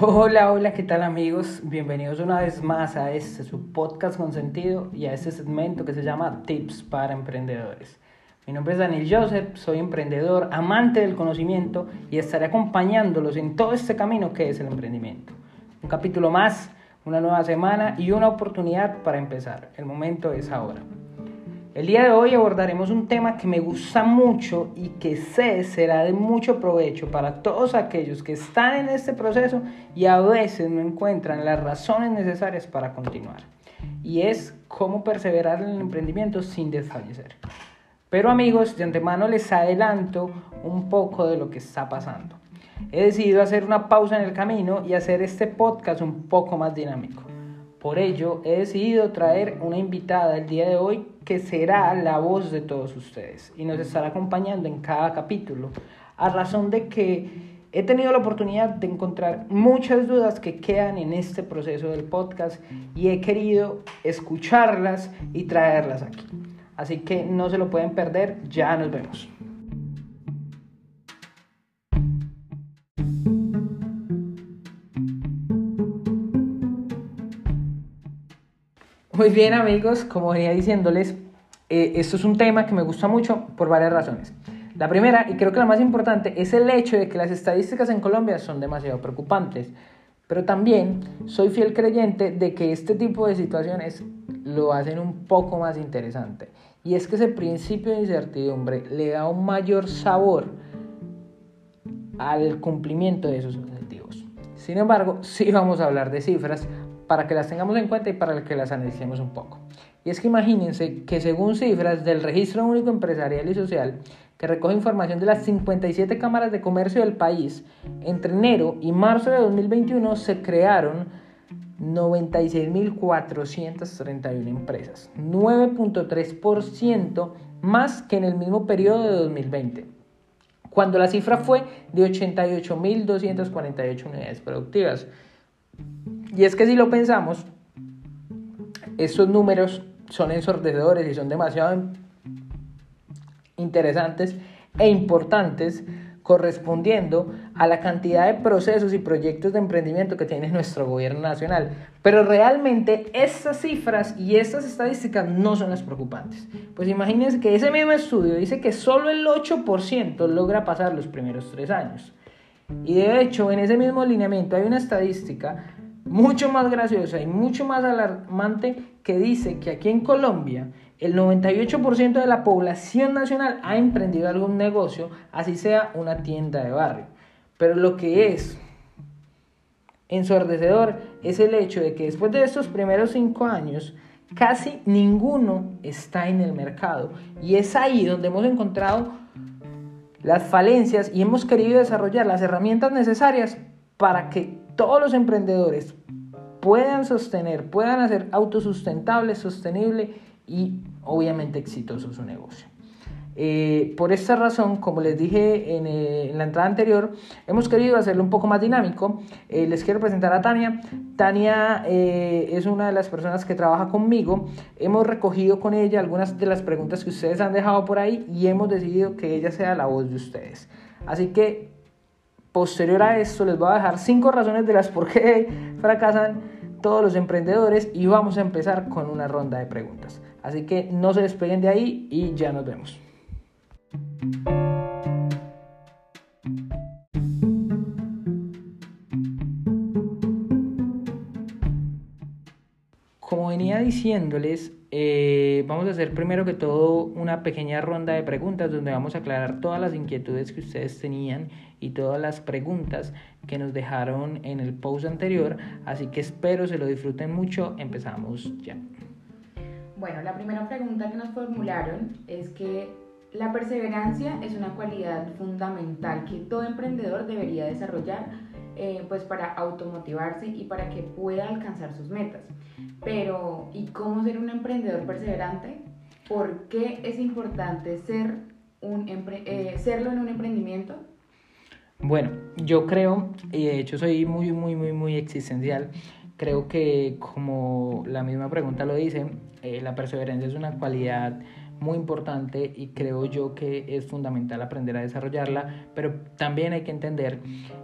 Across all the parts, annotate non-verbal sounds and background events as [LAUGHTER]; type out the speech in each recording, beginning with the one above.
Hola, hola, ¿qué tal amigos? Bienvenidos una vez más a este su podcast con sentido y a este segmento que se llama Tips para Emprendedores. Mi nombre es Daniel Joseph, soy emprendedor, amante del conocimiento y estaré acompañándolos en todo este camino que es el emprendimiento. Un capítulo más, una nueva semana y una oportunidad para empezar. El momento es ahora. El día de hoy abordaremos un tema que me gusta mucho y que sé será de mucho provecho para todos aquellos que están en este proceso y a veces no encuentran las razones necesarias para continuar. Y es cómo perseverar en el emprendimiento sin desfallecer. Pero amigos, de antemano les adelanto un poco de lo que está pasando. He decidido hacer una pausa en el camino y hacer este podcast un poco más dinámico. Por ello, he decidido traer una invitada el día de hoy que será la voz de todos ustedes y nos estará acompañando en cada capítulo, a razón de que he tenido la oportunidad de encontrar muchas dudas que quedan en este proceso del podcast y he querido escucharlas y traerlas aquí. Así que no se lo pueden perder, ya nos vemos. Muy bien amigos, como venía diciéndoles, eh, esto es un tema que me gusta mucho por varias razones. La primera, y creo que la más importante, es el hecho de que las estadísticas en Colombia son demasiado preocupantes. Pero también soy fiel creyente de que este tipo de situaciones lo hacen un poco más interesante. Y es que ese principio de incertidumbre le da un mayor sabor al cumplimiento de esos objetivos. Sin embargo, sí vamos a hablar de cifras para que las tengamos en cuenta y para que las analicemos un poco. Y es que imagínense que según cifras del Registro Único Empresarial y Social, que recoge información de las 57 cámaras de comercio del país, entre enero y marzo de 2021 se crearon 96.431 empresas, 9.3% más que en el mismo periodo de 2020, cuando la cifra fue de 88.248 unidades productivas. Y es que si lo pensamos, estos números son ensordecedores y son demasiado interesantes e importantes correspondiendo a la cantidad de procesos y proyectos de emprendimiento que tiene nuestro gobierno nacional. Pero realmente estas cifras y estas estadísticas no son las preocupantes. Pues imagínense que ese mismo estudio dice que solo el 8% logra pasar los primeros tres años. Y de hecho, en ese mismo alineamiento hay una estadística mucho más graciosa y mucho más alarmante que dice que aquí en Colombia el 98% de la población nacional ha emprendido algún negocio, así sea una tienda de barrio. Pero lo que es ensordecedor es el hecho de que después de estos primeros cinco años, casi ninguno está en el mercado. Y es ahí donde hemos encontrado las falencias y hemos querido desarrollar las herramientas necesarias para que todos los emprendedores puedan sostener, puedan hacer autosustentable, sostenible y obviamente exitoso su negocio. Eh, por esta razón, como les dije eh, en, la entrada anterior, hemos querido hacerlo un poco más dinámico. Eh, les quiero presentar a Tania. Tania es una de las personas que trabaja conmigo. Hemos recogido con ella algunas de las preguntas que ustedes han dejado por ahí y hemos decidido que ella sea la voz de ustedes. Así que Posterior a esto les voy a dejar cinco razones de las por qué [LAUGHS] fracasan todos los emprendedores y vamos a empezar con una ronda de preguntas. Así que no se despeguen de ahí y ya nos vemos. Diciéndoles, eh, vamos a hacer primero que todo una pequeña ronda de preguntas donde vamos a aclarar todas las inquietudes que ustedes tenían y todas las preguntas que nos dejaron en el post anterior. Así que espero se lo disfruten mucho. Empezamos ya. Bueno, la primera pregunta que nos formularon es que la perseverancia es una cualidad fundamental que todo emprendedor debería desarrollar eh, pues para automotivarse y para que pueda alcanzar sus metas. Pero, ¿y cómo ser un emprendedor perseverante? ¿Por qué es importante ser un eh, serlo en un emprendimiento? Bueno, yo creo, y de hecho soy muy, muy, muy, muy existencial, creo que como la misma pregunta lo dice, eh, la perseverancia es una cualidad muy importante y creo yo que es fundamental aprender a desarrollarla, pero también hay que entender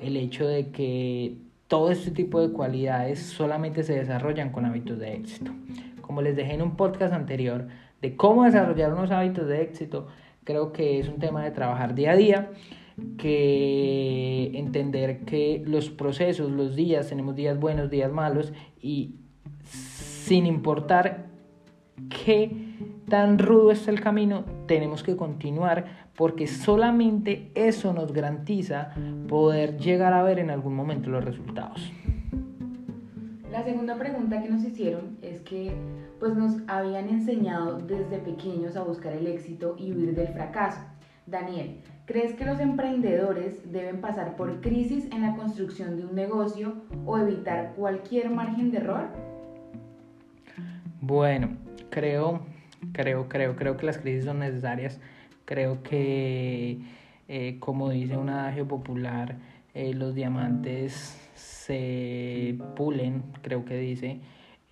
el hecho de que todo este tipo de cualidades solamente se desarrollan con hábitos de éxito. Como les dejé en un podcast anterior de cómo desarrollar unos hábitos de éxito, creo que es un tema de trabajar día a día, que entender que los procesos, los días, tenemos días buenos, días malos, y sin importar qué tan rudo está el camino, tenemos que continuar porque solamente eso nos garantiza poder llegar a ver en algún momento los resultados. La segunda pregunta que nos hicieron es que pues nos habían enseñado desde pequeños a buscar el éxito y huir del fracaso. Daniel, ¿crees que los emprendedores deben pasar por crisis en la construcción de un negocio o evitar cualquier margen de error? Bueno, creo, creo, creo, creo que las crisis son necesarias. Creo que, eh, como dice un adagio popular, eh, los diamantes se pulen, creo que dice.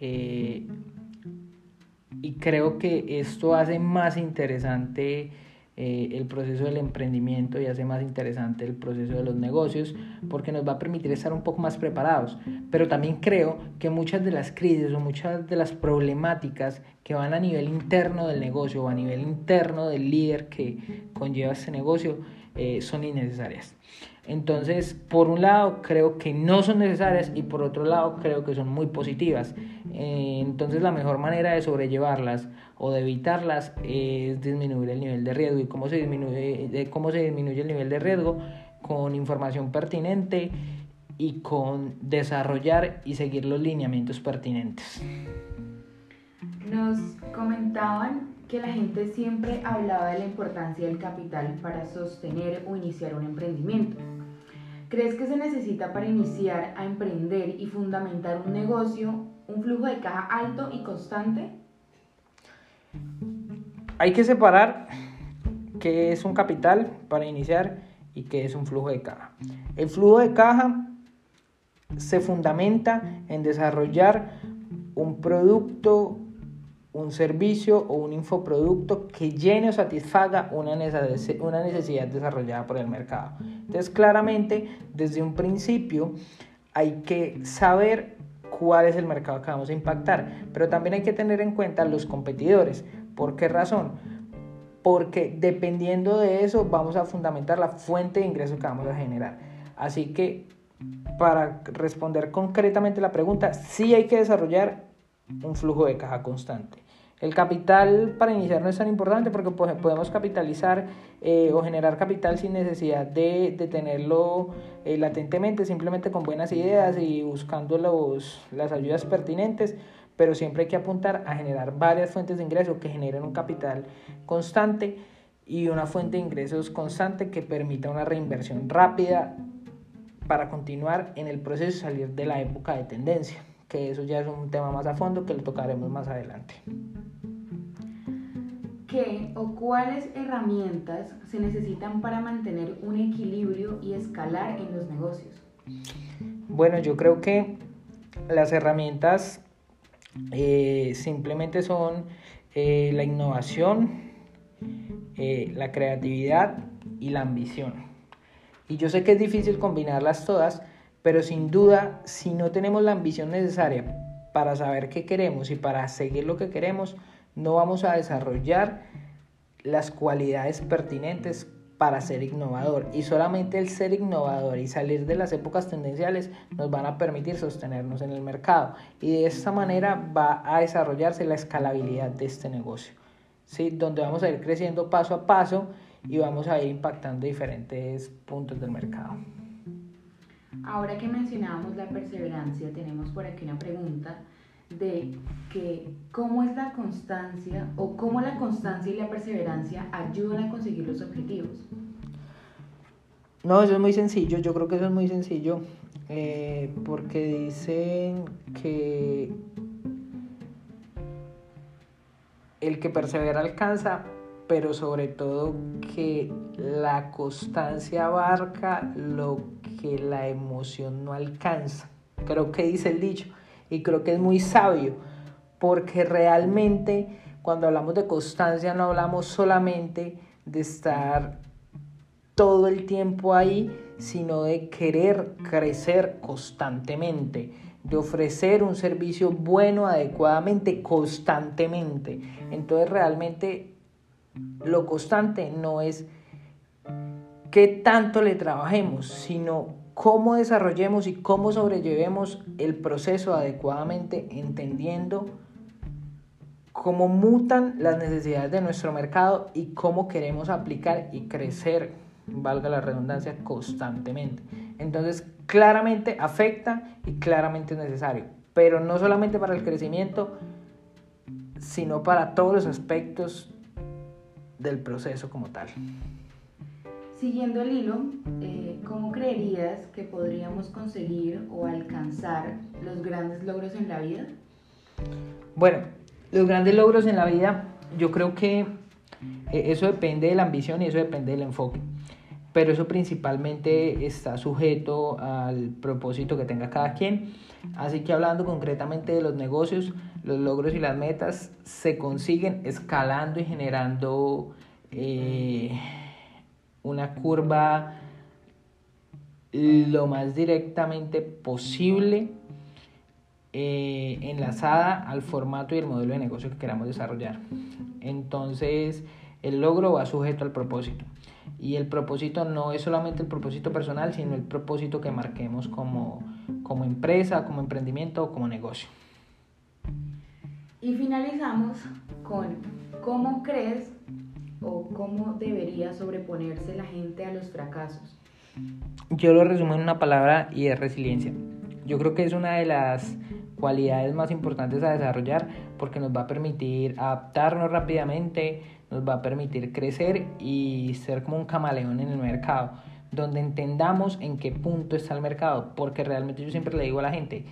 Eh, y creo que esto hace más interesante eh, el proceso del emprendimiento y hace más interesante el proceso de los negocios porque nos va a permitir estar un poco más preparados. Pero también creo que muchas de las crisis o muchas de las problemáticas que van a nivel interno del negocio o a nivel interno del líder que conlleva este negocio eh, son innecesarias. Entonces, por un lado, creo que no son necesarias y por otro lado, creo que son muy positivas. Eh, entonces, la mejor manera de sobrellevarlas o de evitarlas es disminuir el nivel de riesgo. ¿Y cómo se disminuye, cómo se disminuye el nivel de riesgo? Con información pertinente y con desarrollar y seguir los lineamientos pertinentes. Nos comentaban que la gente siempre hablaba de la importancia del capital para sostener o iniciar un emprendimiento. ¿Crees que se necesita para iniciar a emprender y fundamentar un negocio un flujo de caja alto y constante? Hay que separar qué es un capital para iniciar y qué es un flujo de caja. El flujo de caja se fundamenta en desarrollar un producto, un servicio o un infoproducto que llene o satisfaga una necesidad desarrollada por el mercado. Entonces, claramente, desde un principio hay que saber cuál es el mercado que vamos a impactar, pero también hay que tener en cuenta los competidores. ¿Por qué razón? Porque dependiendo de eso vamos a fundamentar la fuente de ingresos que vamos a generar. Así que para responder concretamente la pregunta, sí hay que desarrollar un flujo de caja constante. El capital para iniciar no es tan importante porque podemos capitalizar eh, o generar capital sin necesidad de, de tenerlo eh, latentemente, simplemente con buenas ideas y buscando las ayudas pertinentes, pero siempre hay que apuntar a generar varias fuentes de ingresos que generen un capital constante y una fuente de ingresos constante que permita una reinversión rápida para continuar en el proceso de salir de la época de tendencia que eso ya es un tema más a fondo que lo tocaremos más adelante. ¿Qué o cuáles herramientas se necesitan para mantener un equilibrio y escalar en los negocios? Bueno, yo creo que las herramientas eh, simplemente son eh, la innovación, eh, la creatividad y la ambición. Y yo sé que es difícil combinarlas todas, pero sin duda, si no tenemos la ambición necesaria para saber qué queremos y para seguir lo que queremos, no vamos a desarrollar las cualidades pertinentes para ser innovador. Y solamente el ser innovador y salir de las épocas tendenciales nos van a permitir sostenernos en el mercado. Y de esta manera va a desarrollarse la escalabilidad de este negocio, ¿sí? donde vamos a ir creciendo paso a paso y vamos a ir impactando diferentes puntos del mercado. Ahora que mencionábamos la perseverancia, tenemos por aquí una pregunta de que cómo es la constancia o cómo la constancia y la perseverancia ayudan a conseguir los objetivos. No, eso es muy sencillo, yo creo que eso es muy sencillo, eh, porque dicen que el que persevera alcanza, pero sobre todo que la constancia abarca lo que la emoción no alcanza. Creo que dice el dicho y creo que es muy sabio porque realmente cuando hablamos de constancia no hablamos solamente de estar todo el tiempo ahí, sino de querer crecer constantemente, de ofrecer un servicio bueno, adecuadamente, constantemente. Entonces realmente lo constante no es qué tanto le trabajemos, sino cómo desarrollemos y cómo sobrellevemos el proceso adecuadamente, entendiendo cómo mutan las necesidades de nuestro mercado y cómo queremos aplicar y crecer, valga la redundancia, constantemente. Entonces, claramente afecta y claramente es necesario, pero no solamente para el crecimiento, sino para todos los aspectos del proceso como tal. Siguiendo el hilo, eh, ¿cómo creerías que podríamos conseguir o alcanzar los grandes logros en la vida? Bueno, los grandes logros en la vida, yo creo que eh, eso depende de la ambición y eso depende del enfoque. Pero eso principalmente está sujeto al propósito que tenga cada quien. Así que hablando concretamente de los negocios, los logros y las metas se consiguen escalando y generando eh, una curva lo más directamente posible eh, enlazada al formato y el modelo de negocio que queramos desarrollar. Entonces, el logro va sujeto al propósito. Y el propósito no es solamente el propósito personal, sino el propósito que marquemos como, como empresa, como emprendimiento o como negocio. Y finalizamos con cómo crees cómo debería sobreponerse la gente a los fracasos? Yo lo resumo en una palabra y es resiliencia. Yo creo que es una de las cualidades más importantes a desarrollar porque nos va a permitir adaptarnos rápidamente, nos va a permitir crecer y ser como un camaleón en el mercado, donde entendamos en qué punto está el mercado, porque realmente yo siempre le digo a la gente,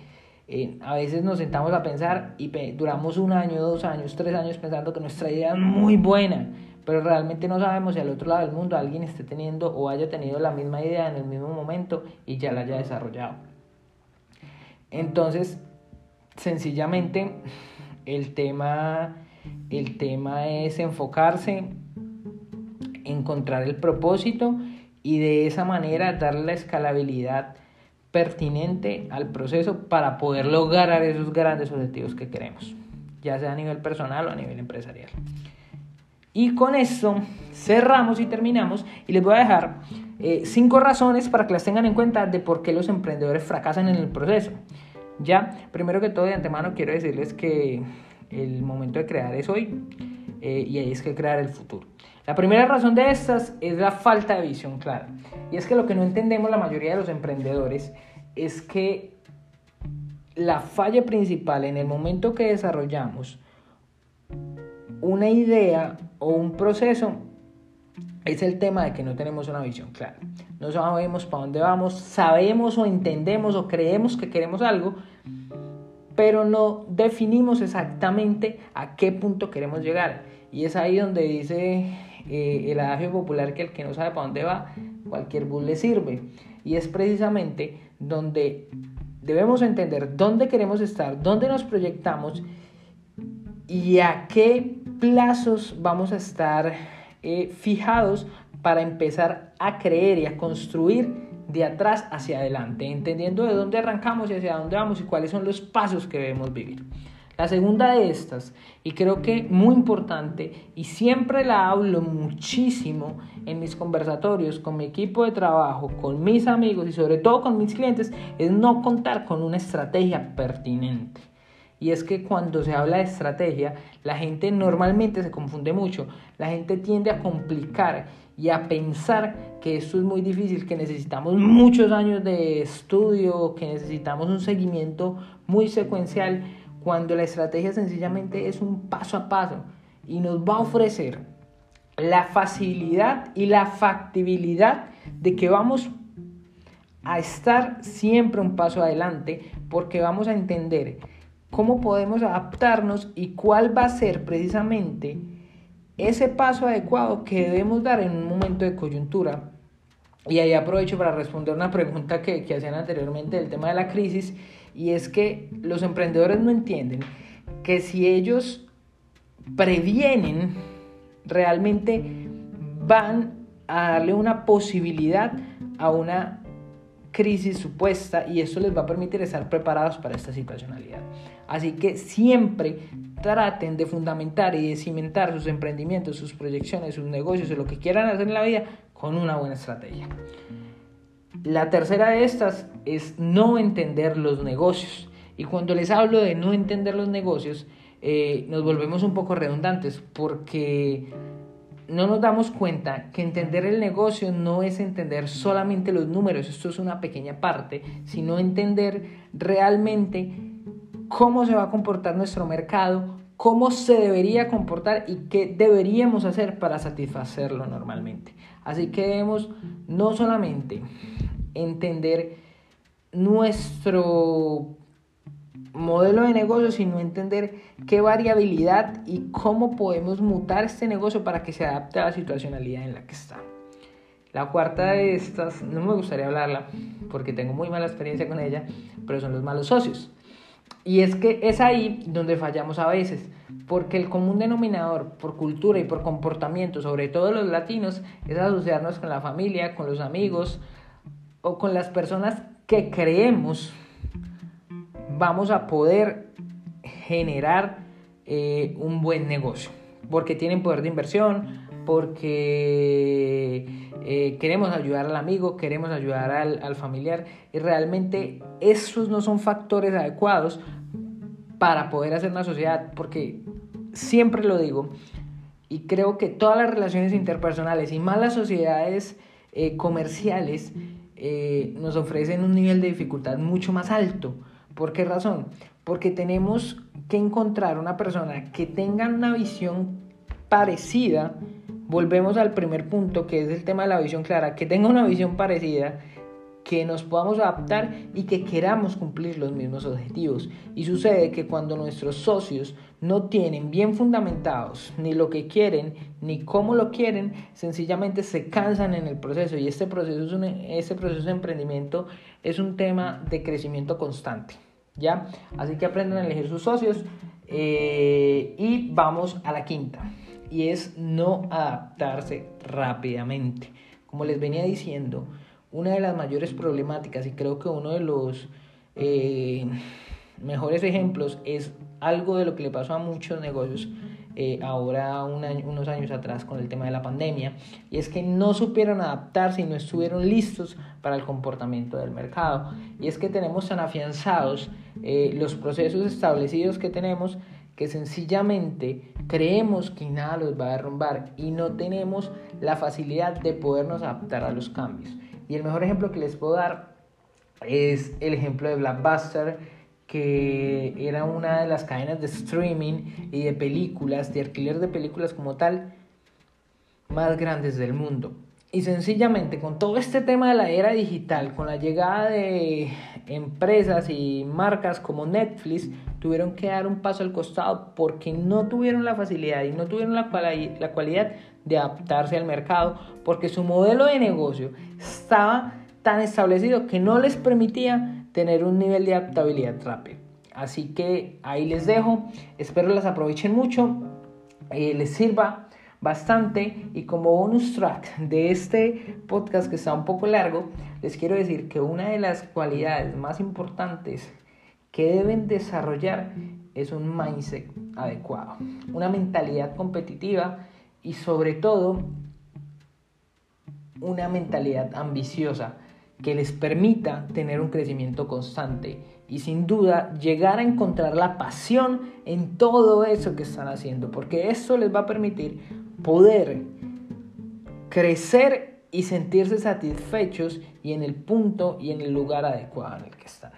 eh, a veces nos sentamos a pensar y duramos un año, dos años, tres años pensando que nuestra idea es muy buena, pero realmente no sabemos si al otro lado del mundo alguien esté teniendo o haya tenido la misma idea en el mismo momento y ya la haya desarrollado. Entonces, sencillamente, el tema, el tema es enfocarse, encontrar el propósito y de esa manera darle la escalabilidad pertinente al proceso para poder lograr esos grandes objetivos que queremos, ya sea a nivel personal o a nivel empresarial. Y con esto cerramos y terminamos y les voy a dejar eh, cinco razones para que las tengan en cuenta de por qué los emprendedores fracasan en el proceso. Ya, primero que todo de antemano quiero decirles que el momento de crear es hoy eh, y ahí es que crear el futuro. La primera razón de estas es la falta de visión clara. Y es que lo que no entendemos la mayoría de los emprendedores es que la falla principal en el momento que desarrollamos una idea o un proceso es el tema de que no tenemos una visión clara. No sabemos para dónde vamos, sabemos o entendemos o creemos que queremos algo, pero no definimos exactamente a qué punto queremos llegar. Y es ahí donde dice eh, el adagio popular que el que no sabe para dónde va, cualquier bus le sirve. Y es precisamente donde debemos entender dónde queremos estar, dónde nos proyectamos y a qué plazos vamos a estar eh, fijados para empezar a creer y a construir de atrás hacia adelante, entendiendo de dónde arrancamos y hacia dónde vamos y cuáles son los pasos que debemos vivir. La segunda de estas, y creo que muy importante, y siempre la hablo muchísimo en mis conversatorios con mi equipo de trabajo, con mis amigos y sobre todo con mis clientes, es no contar con una estrategia pertinente. Y es que cuando se habla de estrategia, la gente normalmente se confunde mucho. La gente tiende a complicar y a pensar que esto es muy difícil, que necesitamos muchos años de estudio, que necesitamos un seguimiento muy secuencial cuando la estrategia sencillamente es un paso a paso y nos va a ofrecer la facilidad y la factibilidad de que vamos a estar siempre un paso adelante porque vamos a entender cómo podemos adaptarnos y cuál va a ser precisamente ese paso adecuado que debemos dar en un momento de coyuntura. Y ahí aprovecho para responder una pregunta que, que hacían anteriormente del tema de la crisis y es que los emprendedores no entienden que si ellos previenen, realmente van a darle una posibilidad a una crisis supuesta y eso les va a permitir estar preparados para esta situacionalidad. Así que siempre traten de fundamentar y de cimentar sus emprendimientos, sus proyecciones, sus negocios o lo que quieran hacer en la vida con una buena estrategia. La tercera de estas es no entender los negocios. Y cuando les hablo de no entender los negocios, eh, nos volvemos un poco redundantes porque no nos damos cuenta que entender el negocio no es entender solamente los números, esto es una pequeña parte, sino entender realmente cómo se va a comportar nuestro mercado, cómo se debería comportar y qué deberíamos hacer para satisfacerlo normalmente. Así que debemos no solamente entender nuestro modelo de negocio, sino entender qué variabilidad y cómo podemos mutar este negocio para que se adapte a la situacionalidad en la que está. La cuarta de estas, no me gustaría hablarla porque tengo muy mala experiencia con ella, pero son los malos socios. Y es que es ahí donde fallamos a veces, porque el común denominador por cultura y por comportamiento, sobre todo los latinos, es asociarnos con la familia, con los amigos o con las personas que creemos vamos a poder generar eh, un buen negocio, porque tienen poder de inversión, porque eh, queremos ayudar al amigo, queremos ayudar al, familiar, y realmente esos no son factores adecuados para poder hacer una sociedad, porque siempre lo digo, y creo que todas las relaciones interpersonales y más las sociedades eh, comerciales nos ofrecen un nivel de dificultad mucho más alto ¿Por qué razón? Porque tenemos que encontrar una persona que tenga una visión parecida. Volvemos al primer punto, que es el tema de la visión clara, que tenga una visión parecida, que nos podamos adaptar y que queramos cumplir los mismos objetivos. Y sucede que cuando nuestros socios no tienen bien fundamentados ni lo que quieren ni cómo lo quieren, sencillamente se cansan en el proceso. Y este proceso, es un, este proceso de emprendimiento es un tema de crecimiento constante. ¿Ya? Así que aprendan a elegir sus socios eh, y vamos a la quinta y es no adaptarse rápidamente. Como les venía diciendo, una de las mayores problemáticas y creo que uno de los eh, mejores ejemplos es algo de lo que le pasó a muchos negocios eh, ahora unos años atrás con el tema de la pandemia, y es que no supieron adaptarse y no estuvieron listos para el comportamiento del mercado. Y es que tenemos tan afianzados eh, los procesos establecidos que tenemos que sencillamente creemos que nada los va a derrumbar y no tenemos la facilidad de podernos adaptar a los cambios. Y el mejor ejemplo que les puedo dar es el ejemplo de Blackbuster, que era una de las cadenas de streaming y de películas, de alquiler de películas como tal, más grandes del mundo. Y sencillamente con todo este tema de la era digital, con la llegada de empresas y marcas como Netflix, tuvieron que dar un paso al costado porque no tuvieron la facilidad y no tuvieron la, cualidad de adaptarse al mercado, porque su modelo de negocio estaba tan establecido que no les permitía tener un nivel de adaptabilidad rápido. Así que ahí les dejo, espero las aprovechen mucho, eh, les sirva bastante y como bonus track de este podcast que está un poco largo, les quiero decir que una de las cualidades más importantes que deben desarrollar es un mindset adecuado, una mentalidad competitiva y sobre todo una mentalidad ambiciosa que les permita tener un crecimiento constante y sin duda llegar a encontrar la pasión en todo eso que están haciendo, porque eso les va a permitir poder crecer y sentirse satisfechos y en el punto y en el lugar adecuado en el que están.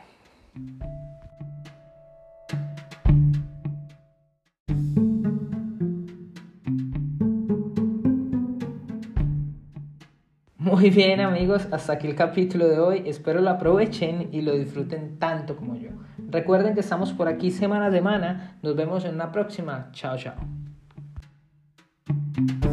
Muy bien amigos, hasta aquí el capítulo de hoy. Espero lo aprovechen y lo disfruten tanto como yo. Recuerden que estamos por aquí semana a semana. Nos vemos en una próxima. Chao, chao. Thank you.